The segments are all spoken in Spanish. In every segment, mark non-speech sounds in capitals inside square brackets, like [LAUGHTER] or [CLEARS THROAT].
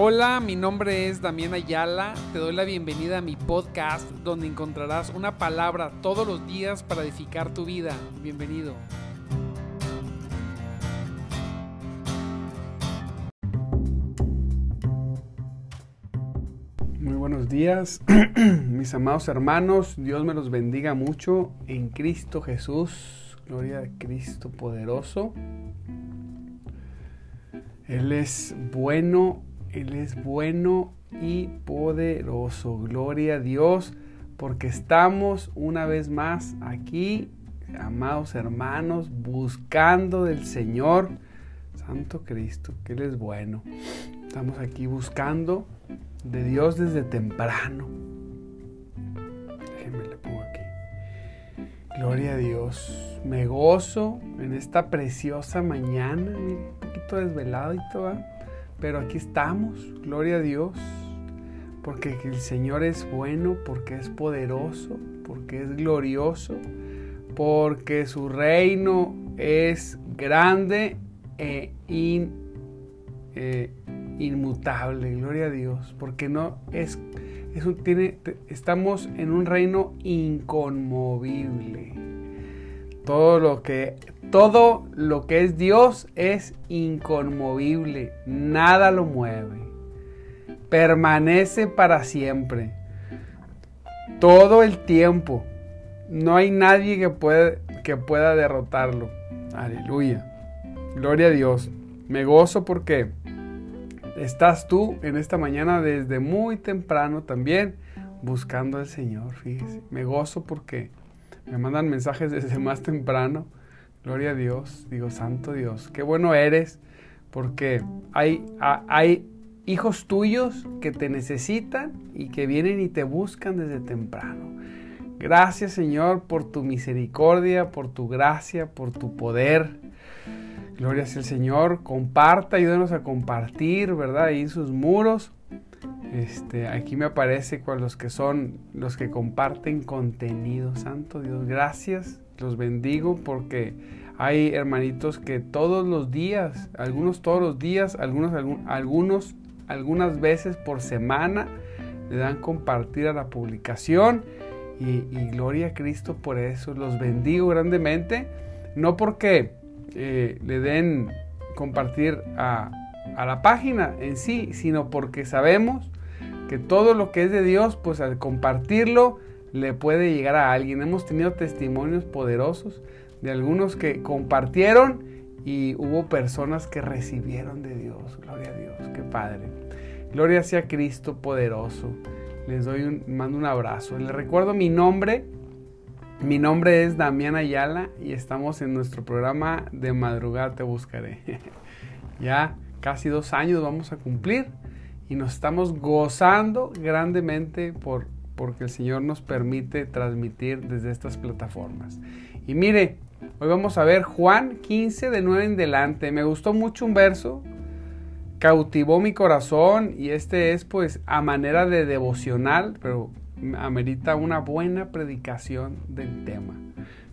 Hola, mi nombre es Damián Ayala. Te doy la bienvenida a mi podcast donde encontrarás una palabra todos los días para edificar tu vida. Bienvenido. Muy buenos días, [CLEARS THROAT] mis amados hermanos. Dios me los bendiga mucho en Cristo Jesús. Gloria a Cristo poderoso. Él es bueno él es bueno y poderoso. Gloria a Dios porque estamos una vez más aquí, amados hermanos, buscando del Señor. Santo Cristo, que Él es bueno. Estamos aquí buscando de Dios desde temprano. Déjenme le pongo aquí. Gloria a Dios. Me gozo en esta preciosa mañana. un poquito desvelado y todo pero aquí estamos, gloria a Dios, porque el Señor es bueno, porque es poderoso, porque es glorioso, porque su reino es grande e inmutable, gloria a Dios, porque no es, es tiene, estamos en un reino inconmovible. Todo lo que todo lo que es Dios es inconmovible, nada lo mueve. Permanece para siempre. Todo el tiempo. No hay nadie que, que pueda derrotarlo. Aleluya. Gloria a Dios. Me gozo porque estás tú en esta mañana desde muy temprano también buscando al Señor. Fíjese. Me gozo porque me mandan mensajes desde más temprano Gloria a Dios, digo, Santo Dios, qué bueno eres, porque hay, hay hijos tuyos que te necesitan y que vienen y te buscan desde temprano. Gracias Señor por tu misericordia, por tu gracia, por tu poder. Gloria sea el Señor. Comparta, ayúdenos a compartir, ¿verdad? Ahí en sus muros. Este, aquí me aparece con los que son los que comparten contenido. Santo Dios, gracias los bendigo porque hay hermanitos que todos los días, algunos todos los días, algunos, algunos algunas veces por semana le dan compartir a la publicación y, gloria a Cristo por eso. Los bendigo grandemente, no porque eh, le den compartir a, a la página en sí, sino porque sabemos que todo lo que es de Dios, pues al compartirlo, le puede llegar a alguien. Hemos tenido testimonios poderosos de algunos que compartieron y hubo personas que recibieron de Dios. Gloria a Dios, qué padre. Gloria sea Cristo poderoso. Les doy un, mando un abrazo. Les recuerdo mi nombre. Mi nombre es Damián Ayala y estamos en nuestro programa de madrugada te buscaré. [LAUGHS] ya casi dos años vamos a cumplir y nos estamos gozando grandemente por porque el Señor nos permite transmitir desde estas plataformas. Y mire, hoy vamos a ver Juan 15 de 9 en delante. Me gustó mucho un verso, cautivó mi corazón y este es pues a manera de devocional, pero amerita una buena predicación del tema.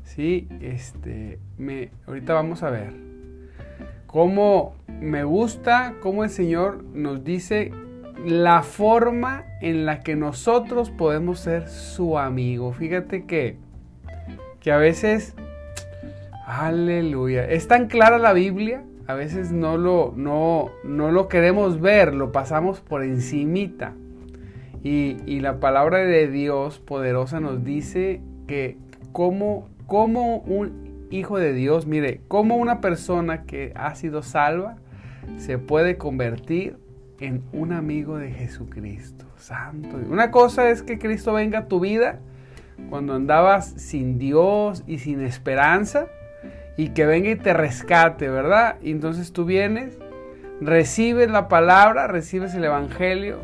Sí, este, me, ahorita vamos a ver cómo me gusta, cómo el Señor nos dice la forma en la que nosotros podemos ser su amigo. Fíjate que, que a veces, aleluya, es tan clara la Biblia, a veces no lo, no, no lo queremos ver, lo pasamos por encimita. Y, y, la palabra de Dios poderosa nos dice que como, como un hijo de Dios, mire, como una persona que ha sido salva se puede convertir en un amigo de Jesucristo. Santo. Una cosa es que Cristo venga a tu vida cuando andabas sin Dios y sin esperanza y que venga y te rescate, ¿verdad? Y entonces tú vienes, recibes la palabra, recibes el Evangelio,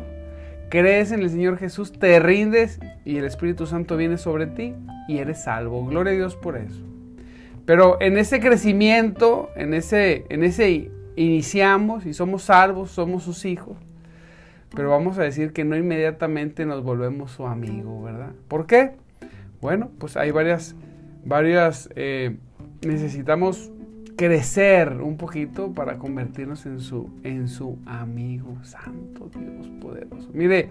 crees en el Señor Jesús, te rindes y el Espíritu Santo viene sobre ti y eres salvo. Gloria a Dios por eso. Pero en ese crecimiento, en ese, en ese iniciamos y somos salvos, somos sus hijos, pero vamos a decir que no inmediatamente nos volvemos su amigo, ¿verdad? ¿Por qué? Bueno, pues hay varias, varias, eh, necesitamos crecer un poquito para convertirnos en su, en su amigo. Santo Dios poderoso. Mire,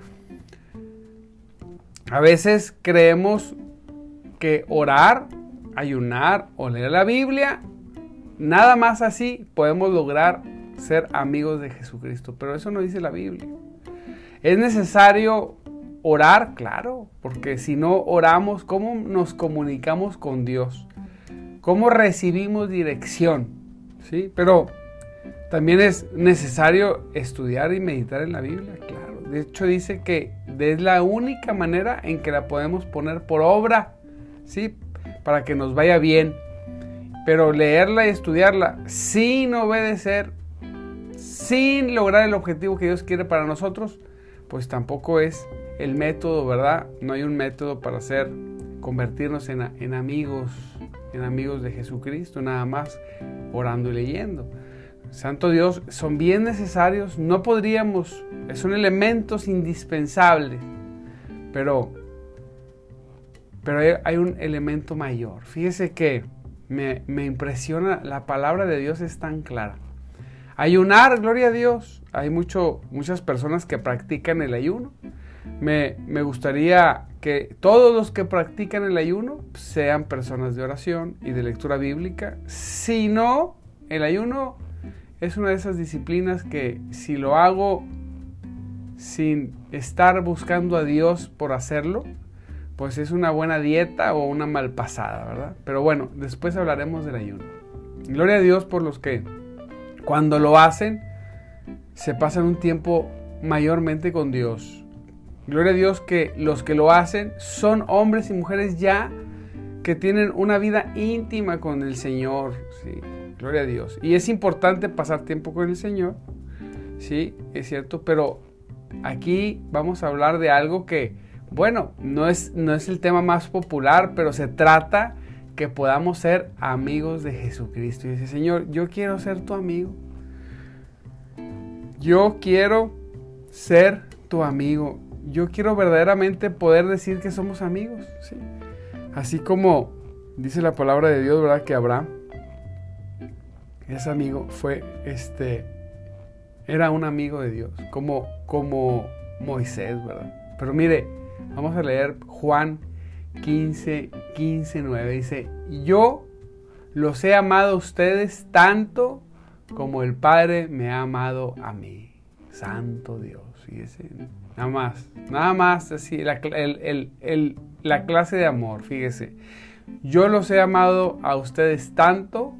a veces creemos que orar, ayunar o leer la Biblia, nada más así podemos lograr ser amigos de Jesucristo. Pero eso no dice la Biblia. Es necesario orar, claro, porque si no oramos, ¿cómo nos comunicamos con Dios? ¿Cómo recibimos dirección? ¿Sí? Pero también es necesario estudiar y meditar en la Biblia, claro. De hecho dice que es la única manera en que la podemos poner por obra, ¿sí? Para que nos vaya bien. Pero leerla y estudiarla sin obedecer, sin lograr el objetivo que Dios quiere para nosotros, pues tampoco es el método, ¿verdad? No hay un método para hacer, convertirnos en, amigos, en amigos de Jesucristo, nada más orando y leyendo. Santo Dios, son bien necesarios, no podríamos, son elementos indispensables, pero, pero hay, un elemento mayor. Fíjese que me, me, impresiona, la palabra de Dios es tan clara. Ayunar, gloria a Dios. Hay mucho, muchas personas que practican el ayuno. Me, me gustaría que todos los que practican el ayuno sean personas de oración y de lectura bíblica. Si no, el ayuno es una de esas disciplinas que si lo hago sin estar buscando a Dios por hacerlo, pues es una buena dieta o una mal pasada, ¿verdad? Pero bueno, después hablaremos del ayuno. Gloria a Dios por los que cuando lo hacen se pasan un tiempo mayormente con Dios. Gloria a Dios que los que lo hacen son hombres y mujeres ya que tienen una vida íntima con el Señor. ¿sí? Gloria a Dios. Y es importante pasar tiempo con el Señor, sí, es cierto, pero aquí vamos a hablar de algo que, bueno, no es, no es el tema más popular, pero se trata que podamos ser amigos de Jesucristo. Y dice, Señor, yo quiero ser tu amigo. Yo quiero ser tu amigo. Yo quiero verdaderamente poder decir que somos amigos. ¿sí? Así como dice la palabra de Dios, ¿verdad? Que Abraham ese amigo fue, este, era un amigo de Dios, como, como Moisés, ¿verdad? Pero mire, vamos a leer Juan 15, 15, 9. Dice, yo los he amado a ustedes tanto como el Padre me ha amado a mí. Santo Dios, fíjese. Nada más, nada más así, la, la clase de amor, fíjese. Yo los he amado a ustedes tanto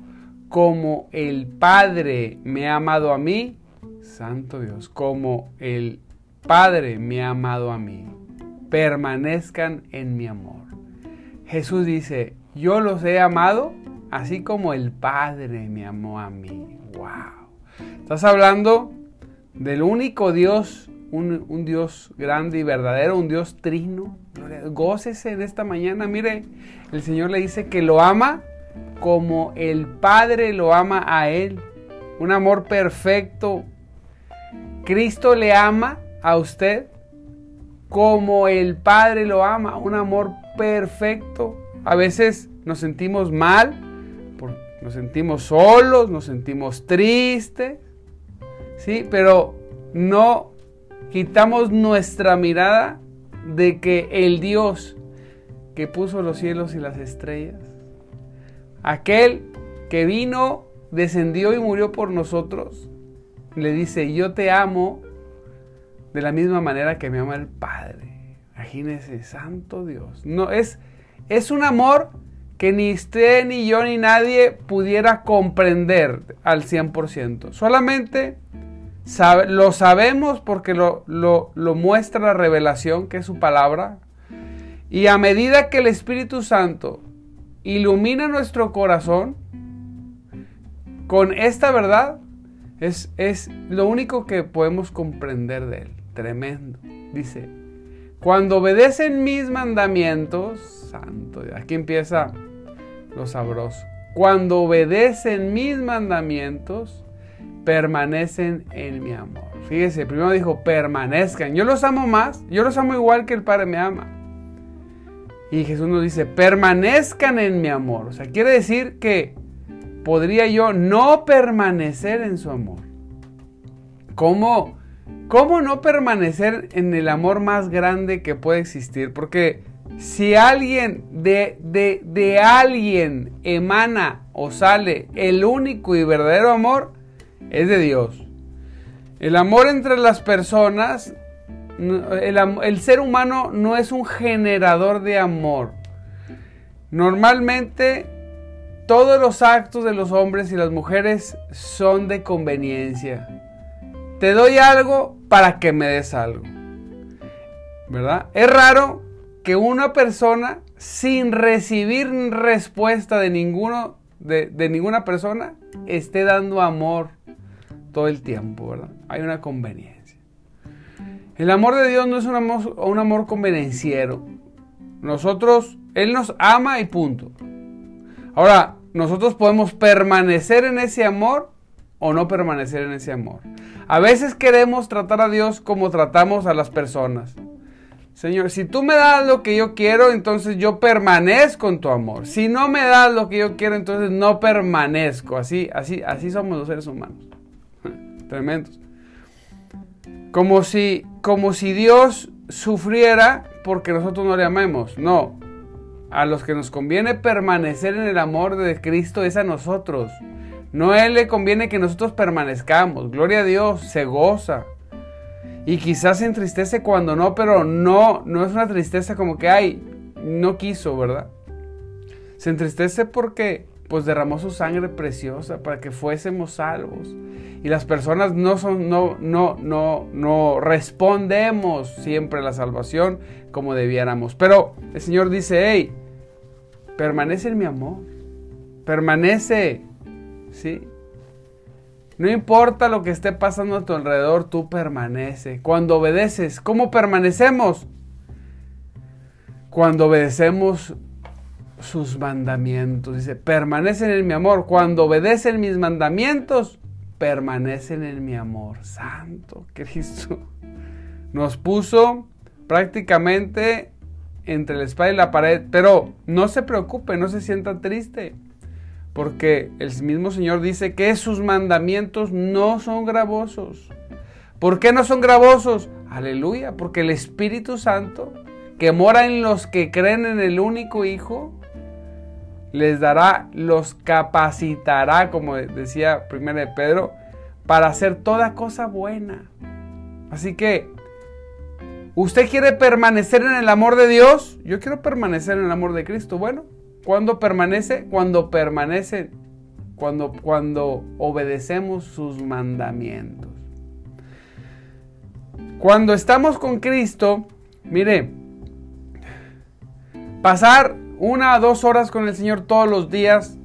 como el Padre me ha amado a mí, Santo Dios, como el Padre me ha amado a mí, permanezcan en mi amor. Jesús dice, yo los he amado así como el Padre me amó a mí. ¡Wow! Estás hablando del único Dios, un, Dios grande y verdadero, un Dios trino. Gócese en esta mañana. Mire, el Señor le dice que lo ama como el Padre lo ama a Él. Un amor perfecto. Cristo le ama a usted como el Padre lo ama. Un amor perfecto. A veces nos sentimos mal, nos sentimos solos, nos sentimos tristes. ¿sí? Pero no quitamos nuestra mirada de que el Dios que puso los cielos y las estrellas Aquel que vino, descendió y murió por nosotros, le dice, yo te amo de la misma manera que me ama el Padre. Imagínese, santo Dios. No, es, es un amor que ni usted, ni yo, ni nadie pudiera comprender al 100%. Solamente lo sabemos porque lo, lo muestra la revelación, que es su palabra. Y a medida que el Espíritu Santo ilumina nuestro corazón con esta verdad, es, es lo único que podemos comprender de él. Tremendo. Dice, cuando obedecen mis mandamientos, santo, aquí empieza lo sabroso. Cuando obedecen mis mandamientos, permanecen en mi amor. Fíjese, primero dijo, permanezcan. Yo los amo más, yo los amo igual que el Padre me ama. Y Jesús nos dice, permanezcan en mi amor. O sea, quiere decir que podría yo no permanecer en su amor? ¿Cómo, ¿Cómo no permanecer en el amor más grande que puede existir? Porque si alguien de, de, de alguien emana o sale el único y verdadero amor, es de Dios. El amor entre las personas, el, el, ser humano no es un generador de amor. Normalmente todos los actos de los hombres y las mujeres son de conveniencia. Te doy algo para que me des algo. ¿Verdad? Es raro que una persona sin recibir respuesta de ninguno de, de, ninguna persona esté dando amor todo el tiempo, ¿verdad? Hay una conveniencia. El amor de Dios no es un amor, un amor convenenciero. Nosotros, Él nos ama y punto. Ahora, nosotros podemos permanecer en ese amor o no permanecer en ese amor. A veces queremos tratar a Dios como tratamos a las personas. Señor, si tú me das lo que yo quiero, entonces yo permanezco en tu amor. Si no me das lo que yo quiero, entonces no permanezco. Así, así, así somos los seres humanos. [LAUGHS] Tremendos. Como si, como si Dios sufriera porque nosotros no le amemos. No. A los que nos conviene permanecer en el amor de Cristo es a nosotros. No Él le conviene que nosotros permanezcamos. Gloria a Dios, se goza. Y quizás se entristece cuando no, pero no, no es una tristeza como que, ay, no quiso, ¿verdad? Se entristece porque pues derramó su sangre preciosa para que fuésemos salvos. Y las personas no son, no, no, no, no respondemos siempre a la salvación como debiéramos. Pero el Señor dice, hey, permanece en mi amor. Permanece, ¿sí? No importa lo que esté pasando a tu alrededor, tú permanece. Cuando obedeces, ¿cómo permanecemos? Cuando obedecemos sus mandamientos. Dice, permanecen en mi amor. Cuando obedecen mis mandamientos, permanecen en mi amor. Santo [LAUGHS] Cristo. Nos puso prácticamente entre la espada y la pared. Pero no se preocupe, no se sienta triste. Porque el mismo Señor dice que sus mandamientos no son gravosos. ¿Por qué no son gravosos? Aleluya, porque el Espíritu Santo, que mora en los que creen en el único Hijo, les dará, los capacitará, como decía primero de Pedro, para hacer toda cosa buena. Así que, ¿usted quiere permanecer en el amor de Dios? Yo quiero permanecer en el amor de Cristo. Bueno, ¿Cuándo permanece? Cuando permanece, cuando, cuando obedecemos sus mandamientos. Cuando estamos con Cristo, mire, pasar una o dos horas con el Señor todos los días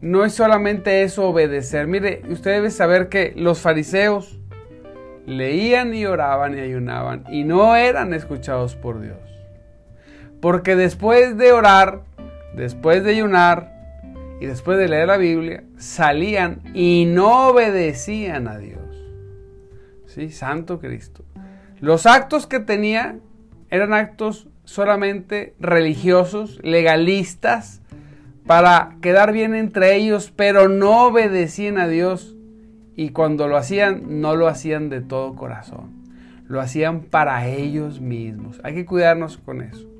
no es solamente eso obedecer. Mire, usted debe saber que los fariseos leían y oraban y ayunaban y no eran escuchados por Dios. Porque después de orar, después de ayunar y después de leer la Biblia, salían y no obedecían a Dios. ¿Sí? Santo Cristo. Los actos que tenía eran actos solamente religiosos, legalistas, para quedar bien entre ellos, pero no obedecían a Dios. Y cuando lo hacían, no lo hacían de todo corazón. Lo hacían para ellos mismos. Hay que cuidarnos con eso.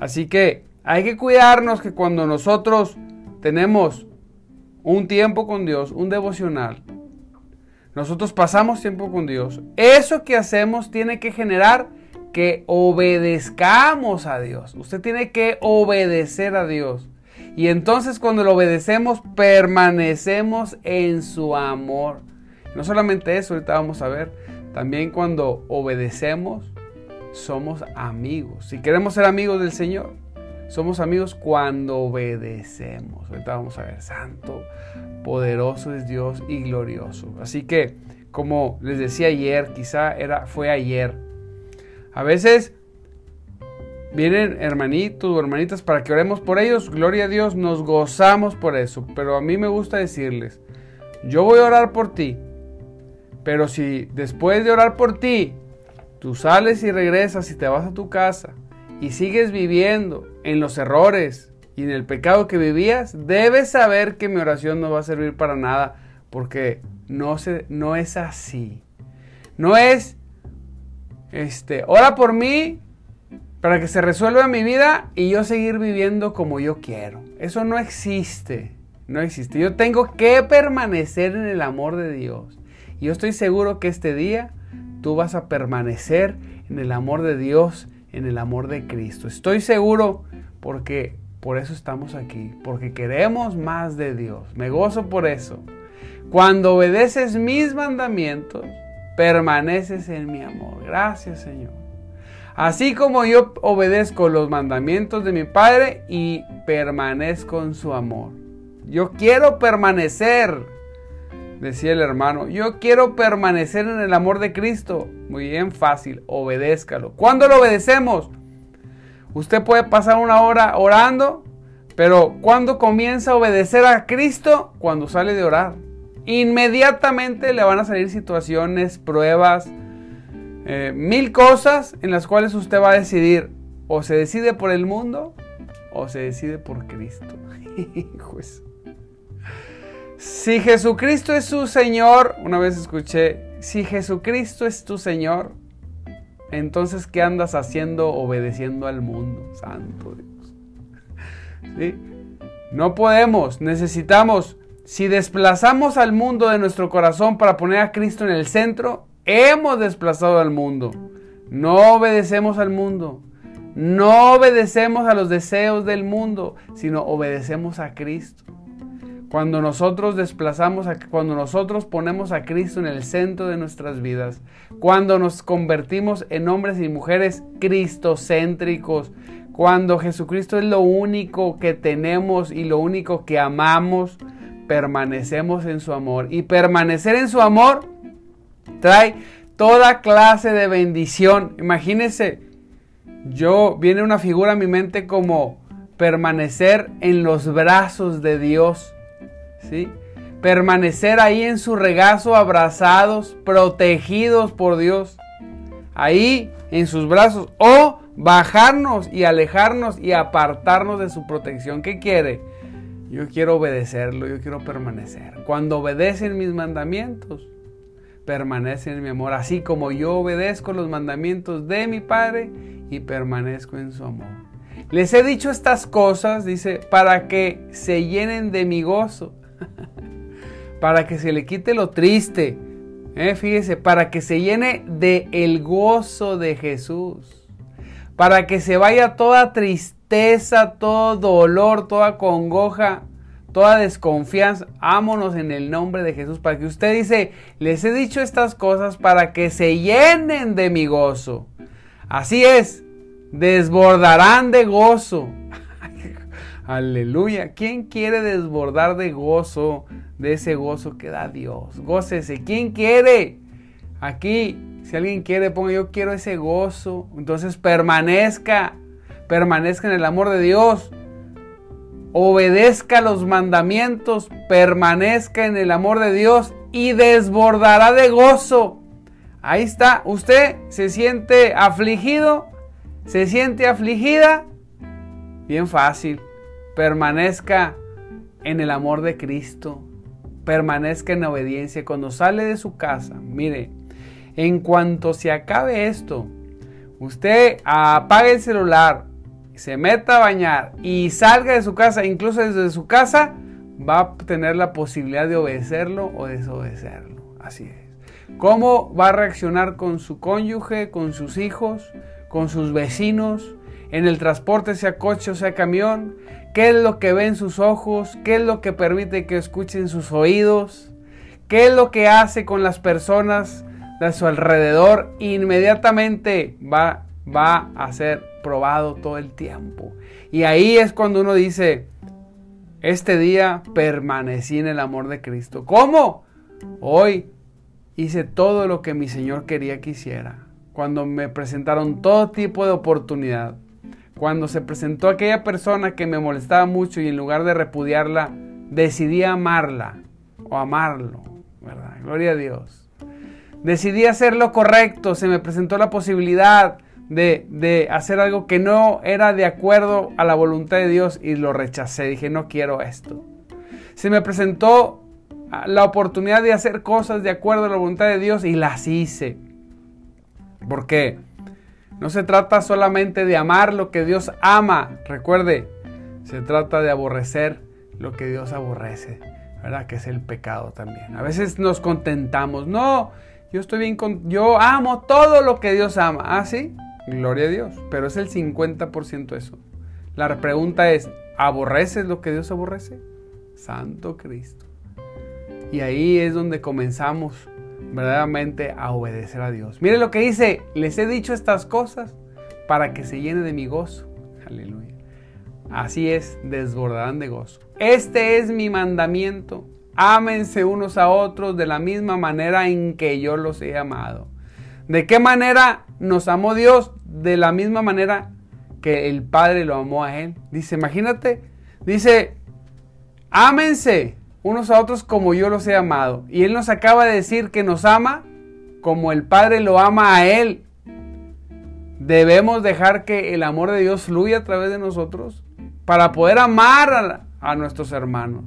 Así que hay que cuidarnos que cuando nosotros tenemos un tiempo con Dios, un devocional, nosotros pasamos tiempo con Dios, eso que hacemos tiene que generar que obedezcamos a Dios. Usted tiene que obedecer a Dios. Y entonces cuando lo obedecemos, permanecemos en su amor. No solamente eso, ahorita vamos a ver, también cuando obedecemos, somos amigos. Si queremos ser amigos del Señor, somos amigos cuando obedecemos. Ahorita vamos a ver, santo, poderoso es Dios y glorioso. Así que, como les decía ayer, quizá era, fue ayer, a veces vienen hermanitos o hermanitas para que oremos por ellos. Gloria a Dios, nos gozamos por eso. Pero a mí me gusta decirles, yo voy a orar por ti. Pero si después de orar por ti Tú sales y regresas y te vas a tu casa y sigues viviendo en los errores y en el pecado que vivías, debes saber que mi oración no va a servir para nada, porque no, se, no es así. No es, este, ora por mí para que se resuelva mi vida y yo seguir viviendo como yo quiero. Eso no existe, no existe. Yo tengo que permanecer en el amor de Dios. Y yo estoy seguro que este día tú vas a permanecer en el amor de Dios, en el amor de Cristo. Estoy seguro porque por eso estamos aquí, porque queremos más de Dios. Me gozo por eso. Cuando obedeces mis mandamientos, permaneces en mi amor. Gracias Señor. Así como yo obedezco los mandamientos de mi Padre y permanezco en su amor. Yo quiero permanecer, decía el hermano, yo quiero permanecer en el amor de Cristo. Muy bien, fácil, obedézcalo. ¿Cuándo lo obedecemos? Usted puede pasar una hora orando, pero cuando comienza a obedecer a Cristo? Cuando sale de orar. Inmediatamente le van a salir situaciones, pruebas, eh, mil cosas en las cuales usted va a decidir o se decide por el mundo o se decide por Cristo. [LAUGHS] si Jesucristo es su Señor, una vez escuché, si Jesucristo es tu Señor, entonces, ¿qué andas haciendo obedeciendo al mundo? Santo Dios. [LAUGHS] No podemos, necesitamos, si desplazamos al mundo de nuestro corazón para poner a Cristo en el centro, hemos desplazado al mundo. No obedecemos al mundo. No obedecemos a los deseos del mundo, sino obedecemos a Cristo. Cuando nosotros desplazamos, cuando nosotros ponemos a Cristo en el centro de nuestras vidas, cuando nos convertimos en hombres y mujeres cristocéntricos, cuando Jesucristo es lo único que tenemos y lo único que amamos, permanecemos en su amor. Y permanecer en su amor trae toda clase de bendición. Imagínense, yo viene una figura a mi mente como permanecer en los brazos de Dios. Permanecer ahí en su regazo, abrazados, protegidos por Dios, ahí en sus brazos, o bajarnos y alejarnos y apartarnos de su protección. ¿Qué quiere? Yo quiero obedecerlo, yo quiero permanecer. Cuando obedecen mis mandamientos, permanecen en mi amor, así como yo obedezco los mandamientos de mi Padre y permanezco en su amor. Les he dicho estas cosas, dice, para que se llenen de mi gozo. [LAUGHS] para que se le quite lo triste. ¿eh? Fíjese, para que se llene de el gozo de Jesús. Para que se vaya toda tristeza, todo dolor, toda congoja, toda desconfianza. Ámonos en el nombre de Jesús. Para que usted dice, les he dicho estas cosas para que se llenen de mi gozo. Así es, desbordarán de gozo. Aleluya. ¿Quién quiere desbordar de gozo, de ese gozo que da Dios? Gócese. ¿Quién quiere? Aquí, si alguien quiere, ponga yo quiero ese gozo. Entonces permanezca, permanezca en el amor de Dios. Obedezca los mandamientos, permanezca en el amor de Dios y desbordará de gozo. Ahí está, usted se siente afligido, se siente afligida. Bien fácil permanezca en el amor de Cristo, permanezca en obediencia. Cuando sale de su casa, mire, en cuanto se acabe esto, usted apague el celular, se meta a bañar y salga de su casa, incluso desde su casa, va a tener la posibilidad de obedecerlo o desobedecerlo. Así es. ¿Cómo va a reaccionar con su cónyuge, con sus hijos, con sus vecinos, en el transporte, sea coche o sea camión? qué es lo que ven sus ojos, qué es lo que permite que escuchen sus oídos, qué es lo que hace con las personas de su alrededor, inmediatamente va, va a ser probado todo el tiempo. Y ahí es cuando uno dice, este día permanecí en el amor de Cristo. ¿Cómo? Hoy hice todo lo que mi Señor quería que hiciera. Cuando me presentaron todo tipo de oportunidad cuando se presentó aquella persona que me molestaba mucho y en lugar de repudiarla, decidí amarla o amarlo, ¿verdad? Gloria a Dios. Decidí hacer lo correcto, se me presentó la posibilidad de, de, hacer algo que no era de acuerdo a la voluntad de Dios y lo rechacé. Dije, no quiero esto. Se me presentó la oportunidad de hacer cosas de acuerdo a la voluntad de Dios y las hice. Porque no se trata solamente de amar lo que Dios ama. Recuerde, se trata de aborrecer lo que Dios aborrece. ¿Verdad? Que es el pecado también. A veces nos contentamos. No, yo estoy bien con... Yo amo todo lo que Dios ama. Ah, sí. Gloria a Dios. Pero es el 50% eso. La pregunta es, ¿aborreces lo que Dios aborrece? Santo Cristo. Y ahí es donde comenzamos verdaderamente a obedecer a Dios. Mire lo que dice, les he dicho estas cosas para que se llene de mi gozo. Aleluya. Así es, desbordarán de gozo. Este es mi mandamiento. Ámense unos a otros de la misma manera en que yo los he amado. ¿De qué manera nos amó Dios? De la misma manera que el Padre lo amó a Él. Dice, imagínate, dice, ámense unos a otros como yo los he amado. Y Él nos acaba de decir que nos ama como el Padre lo ama a Él. Debemos dejar que el amor de Dios fluya a través de nosotros para poder amar a, nuestros hermanos.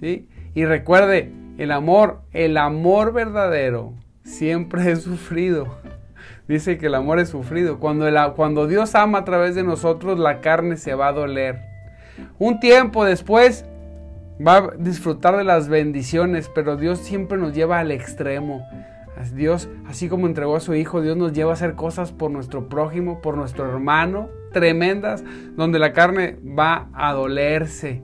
¿sí? Y recuerde, el amor, el amor verdadero siempre es sufrido. [LAUGHS] Dice que el amor es sufrido. Cuando, cuando Dios ama a través de nosotros, la carne se va a doler. Un tiempo después va a disfrutar de las bendiciones, pero Dios siempre nos lleva al extremo. Dios, así como entregó a su Hijo, Dios nos lleva a hacer cosas por nuestro prójimo, por nuestro hermano, tremendas, donde la carne va a dolerse.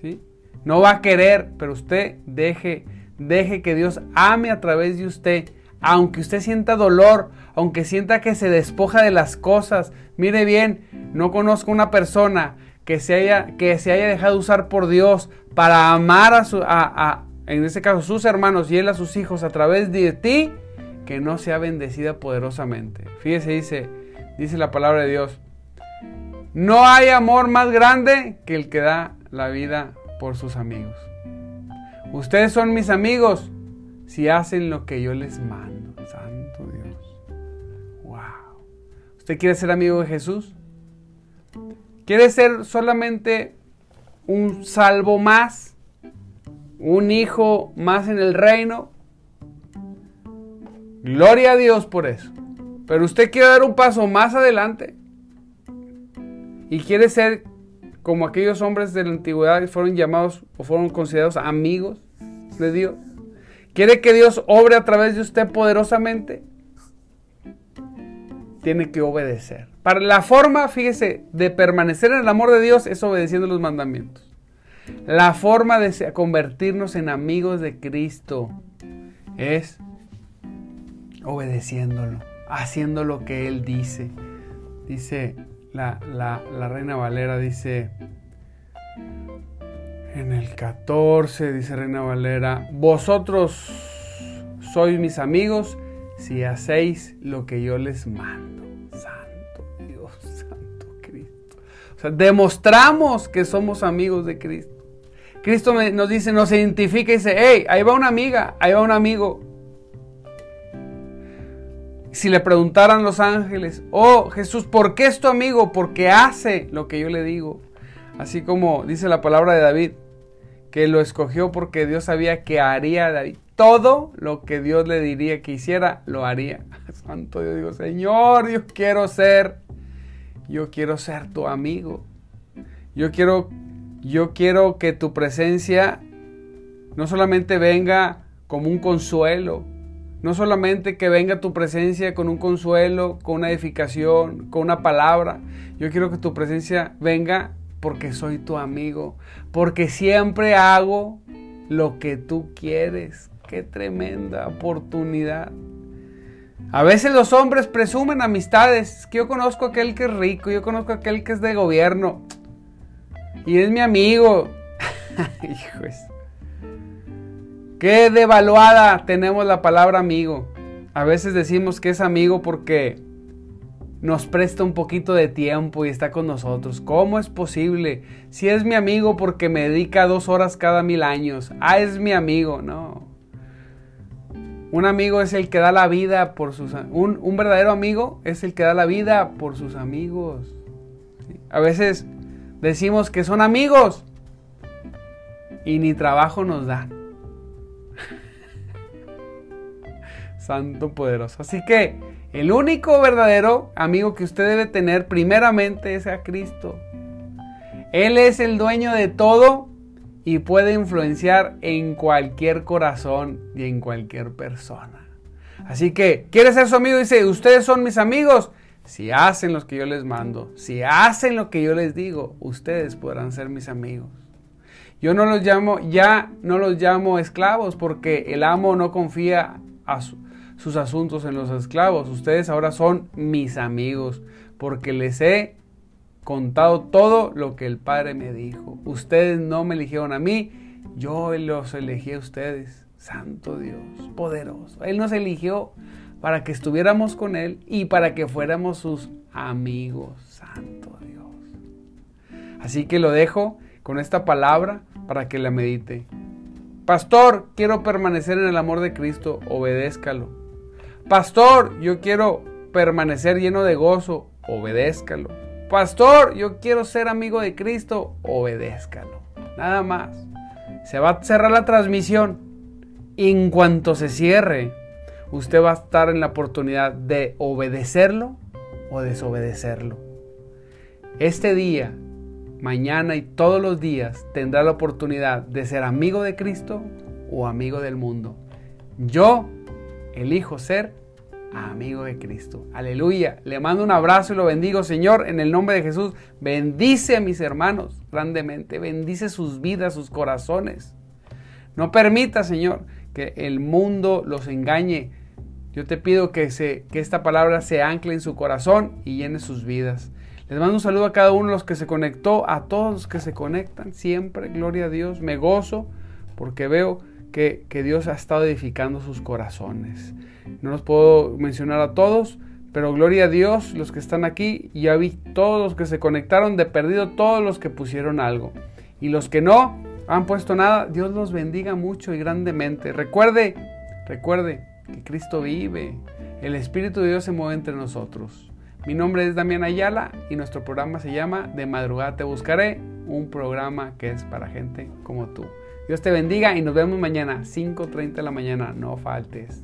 ¿sí? No va a querer, pero usted deje, deje que Dios ame a través de usted. Aunque usted sienta dolor, aunque sienta que se despoja de las cosas. Mire bien, no conozco una persona que se haya, que se haya dejado usar por Dios para amar a, su, a, en este caso sus hermanos y él a sus hijos a través de ti, que no sea bendecida poderosamente. Fíjese, dice, dice la palabra de Dios, no hay amor más grande que el que da la vida por sus amigos. Ustedes son mis amigos si hacen lo que yo les mando. Santo Dios. Wow. ¿Usted quiere ser amigo de Jesús? ¿Quiere ser solamente un salvo más? ¿Un hijo más en el reino? Gloria a Dios por eso. Pero usted quiere dar un paso más adelante y quiere ser como aquellos hombres de la antigüedad que fueron llamados o fueron considerados amigos de Dios. ¿Quiere que Dios obre a través de usted poderosamente? tiene que obedecer. Para la forma, fíjese, de permanecer en el amor de Dios es obedeciendo los mandamientos. La forma de convertirnos en amigos de Cristo es obedeciéndolo, haciendo lo que Él dice. Dice la, la Reina Valera, dice en el 14, dice Reina Valera, vosotros sois mis amigos si hacéis lo que yo les mando. Demostramos que somos amigos de Cristo. Cristo nos dice, nos identifica y dice, hey, ahí va una amiga, ahí va un amigo. Si le preguntaran los ángeles, oh Jesús, ¿por qué es tu amigo? Porque hace lo que yo le digo. Así como dice la palabra de David, que lo escogió porque Dios sabía que haría David todo lo que Dios le diría que hiciera, lo haría. [LAUGHS] Santo Dios, digo, Señor, yo quiero ser, yo quiero ser tu amigo. Yo quiero, yo quiero que tu presencia no solamente venga como un consuelo, no solamente que venga tu presencia con un consuelo, con una edificación, con una palabra. Yo quiero que tu presencia venga porque soy tu amigo, porque siempre hago lo que tú quieres, Qué tremenda oportunidad. A veces los hombres presumen amistades. Que yo conozco a aquel que es rico, yo conozco a aquel que es de gobierno. Y es mi amigo. [LAUGHS] Hijos. Qué devaluada tenemos la palabra amigo. A veces decimos que es amigo porque nos presta un poquito de tiempo y está con nosotros. ¿Cómo es posible? Si es mi amigo porque me dedica dos horas cada mil años. Ah, es mi amigo. No. Un amigo es el que da la vida por sus un, un verdadero amigo es el que da la vida por sus amigos. A veces decimos que son amigos y ni trabajo nos dan. [LAUGHS] Santo poderoso. Así que el único verdadero amigo que usted debe tener primeramente es a Cristo. Él es el dueño de todo y puede influenciar en cualquier corazón y en cualquier persona. Así que, ¿quiere ser su amigo? Dice, ustedes son mis amigos. Si hacen lo que yo les mando, si hacen lo que yo les digo, ustedes podrán ser mis amigos. Yo no los llamo, ya no los llamo esclavos porque el amo no confía a sus asuntos en los esclavos. Ustedes ahora son mis amigos porque les he contado todo lo que el Padre me dijo. Ustedes no me eligieron a mí, yo los elegí a ustedes. Santo Dios, poderoso. Él nos eligió para que estuviéramos con Él y para que fuéramos sus amigos. Santo Dios. Así que lo dejo con esta palabra para que la medite. Pastor, quiero permanecer en el amor de Cristo, obedézcalo. Pastor, yo quiero permanecer lleno de gozo, obedézcalo. Pastor, yo quiero ser amigo de Cristo, obedézcalo. Nada más. Se va a cerrar la transmisión. En cuanto se cierre, usted va a estar en la oportunidad de obedecerlo o desobedecerlo. Este día, mañana y todos los días tendrá la oportunidad de ser amigo de Cristo o amigo del mundo. Yo elijo ser amigo de Cristo. Aleluya. Le mando un abrazo y lo bendigo, Señor, en el nombre de Jesús. Bendice a mis hermanos grandemente. Bendice sus vidas, sus corazones. No permita, Señor, que el mundo los engañe. Yo te pido que, se, que esta palabra se ancle en su corazón y llene sus vidas. Les mando un saludo a cada uno de los que se conectó, a todos los que se conectan siempre. Gloria a Dios. Me gozo porque veo que, Dios ha estado edificando sus corazones. No los puedo mencionar a todos, pero gloria a Dios, los que están aquí, ya vi todos los que se conectaron, de perdido todos los que pusieron algo. Y los que no han puesto nada, Dios los bendiga mucho y grandemente. Recuerde, recuerde que Cristo vive, el Espíritu de Dios se mueve entre nosotros. Mi nombre es Damián Ayala y nuestro programa se llama De madrugada te buscaré, un programa que es para gente como tú. Dios te bendiga y nos vemos mañana, 5.30 de la mañana, no faltes.